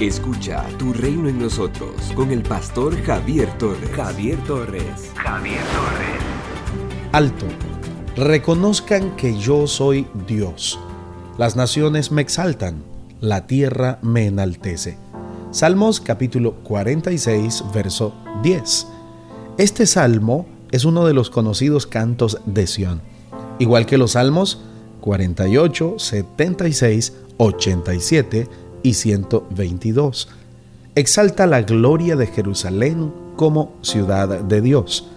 Escucha Tu Reino en Nosotros con el pastor Javier Torres. Javier Torres. Javier Torres. Alto. Reconozcan que yo soy Dios. Las naciones me exaltan, la tierra me enaltece. Salmos capítulo 46, verso 10. Este salmo es uno de los conocidos cantos de Sión. Igual que los salmos 48, 76, 87 y 122. Exalta la gloria de Jerusalén como ciudad de Dios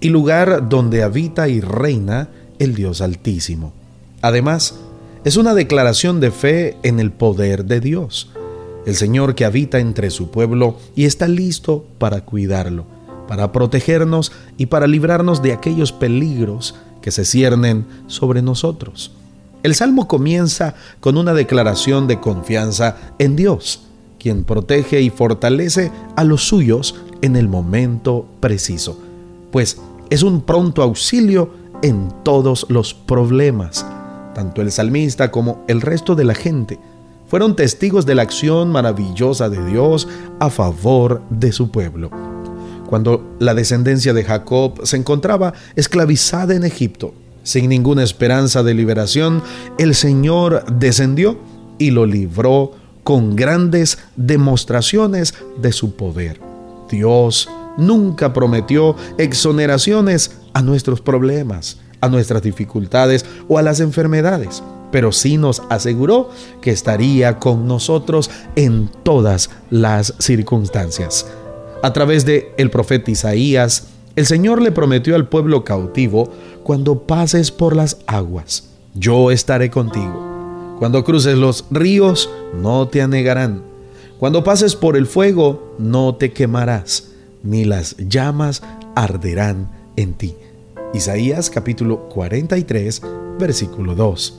y lugar donde habita y reina el Dios Altísimo. Además, es una declaración de fe en el poder de Dios, el Señor que habita entre su pueblo y está listo para cuidarlo, para protegernos y para librarnos de aquellos peligros que se ciernen sobre nosotros. El salmo comienza con una declaración de confianza en Dios, quien protege y fortalece a los suyos en el momento preciso, pues es un pronto auxilio en todos los problemas. Tanto el salmista como el resto de la gente fueron testigos de la acción maravillosa de Dios a favor de su pueblo. Cuando la descendencia de Jacob se encontraba esclavizada en Egipto, sin ninguna esperanza de liberación, el Señor descendió y lo libró con grandes demostraciones de su poder. Dios nunca prometió exoneraciones a nuestros problemas, a nuestras dificultades o a las enfermedades, pero sí nos aseguró que estaría con nosotros en todas las circunstancias. A través de el profeta Isaías, el Señor le prometió al pueblo cautivo, cuando pases por las aguas, yo estaré contigo. Cuando cruces los ríos, no te anegarán. Cuando pases por el fuego, no te quemarás, ni las llamas arderán en ti. Isaías capítulo 43, versículo 2.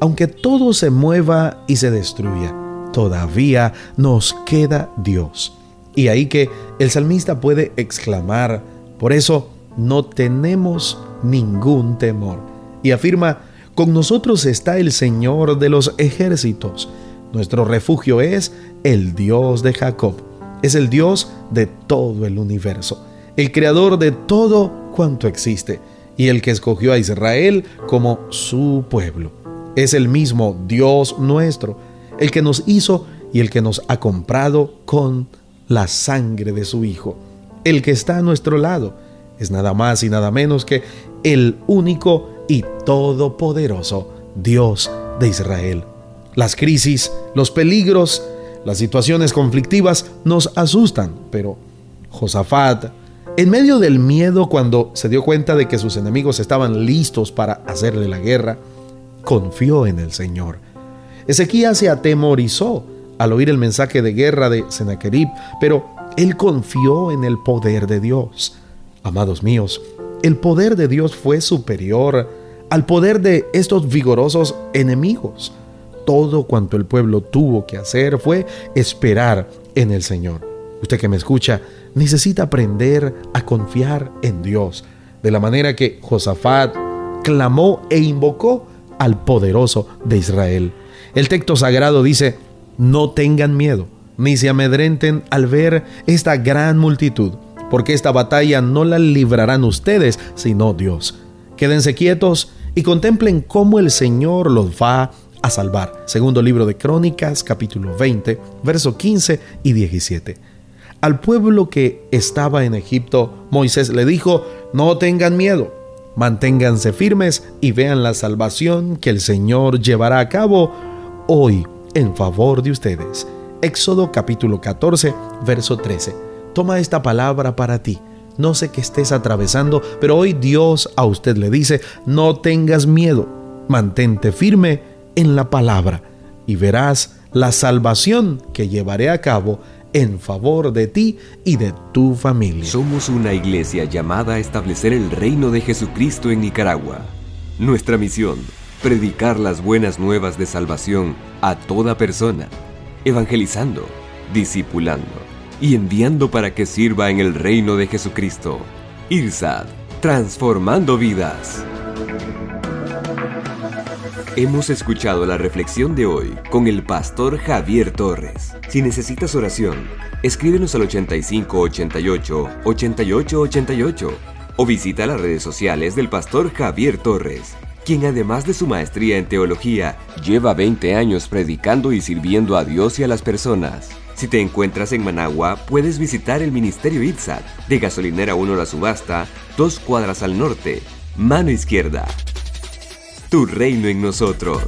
Aunque todo se mueva y se destruya, todavía nos queda Dios. Y ahí que el salmista puede exclamar, por eso no tenemos ningún temor. Y afirma, con nosotros está el Señor de los ejércitos. Nuestro refugio es el Dios de Jacob. Es el Dios de todo el universo, el creador de todo cuanto existe y el que escogió a Israel como su pueblo. Es el mismo Dios nuestro, el que nos hizo y el que nos ha comprado con la sangre de su Hijo el que está a nuestro lado es nada más y nada menos que el único y todopoderoso Dios de Israel. Las crisis, los peligros, las situaciones conflictivas nos asustan, pero Josafat, en medio del miedo cuando se dio cuenta de que sus enemigos estaban listos para hacerle la guerra, confió en el Señor. Ezequías se atemorizó al oír el mensaje de guerra de Sennacherib, pero él confió en el poder de Dios. Amados míos, el poder de Dios fue superior al poder de estos vigorosos enemigos. Todo cuanto el pueblo tuvo que hacer fue esperar en el Señor. Usted que me escucha, necesita aprender a confiar en Dios, de la manera que Josafat clamó e invocó al poderoso de Israel. El texto sagrado dice, no tengan miedo ni se amedrenten al ver esta gran multitud, porque esta batalla no la librarán ustedes, sino Dios. Quédense quietos y contemplen cómo el Señor los va a salvar. Segundo libro de Crónicas, capítulo 20, verso 15 y 17. Al pueblo que estaba en Egipto, Moisés le dijo, no tengan miedo, manténganse firmes y vean la salvación que el Señor llevará a cabo hoy en favor de ustedes. Éxodo capítulo 14, verso 13. Toma esta palabra para ti. No sé qué estés atravesando, pero hoy Dios a usted le dice, no tengas miedo, mantente firme en la palabra y verás la salvación que llevaré a cabo en favor de ti y de tu familia. Somos una iglesia llamada a establecer el reino de Jesucristo en Nicaragua. Nuestra misión, predicar las buenas nuevas de salvación a toda persona evangelizando, discipulando y enviando para que sirva en el reino de Jesucristo. IRSAD, transformando vidas. Hemos escuchado la reflexión de hoy con el pastor Javier Torres. Si necesitas oración, escríbenos al 8588 8888 o visita las redes sociales del pastor Javier Torres, quien además de su maestría en teología, lleva 20 años predicando y sirviendo a Dios y a las personas. Si te encuentras en Managua, puedes visitar el Ministerio ITSAT de Gasolinera 1 La Subasta, dos cuadras al norte, mano izquierda tu reino en nosotros.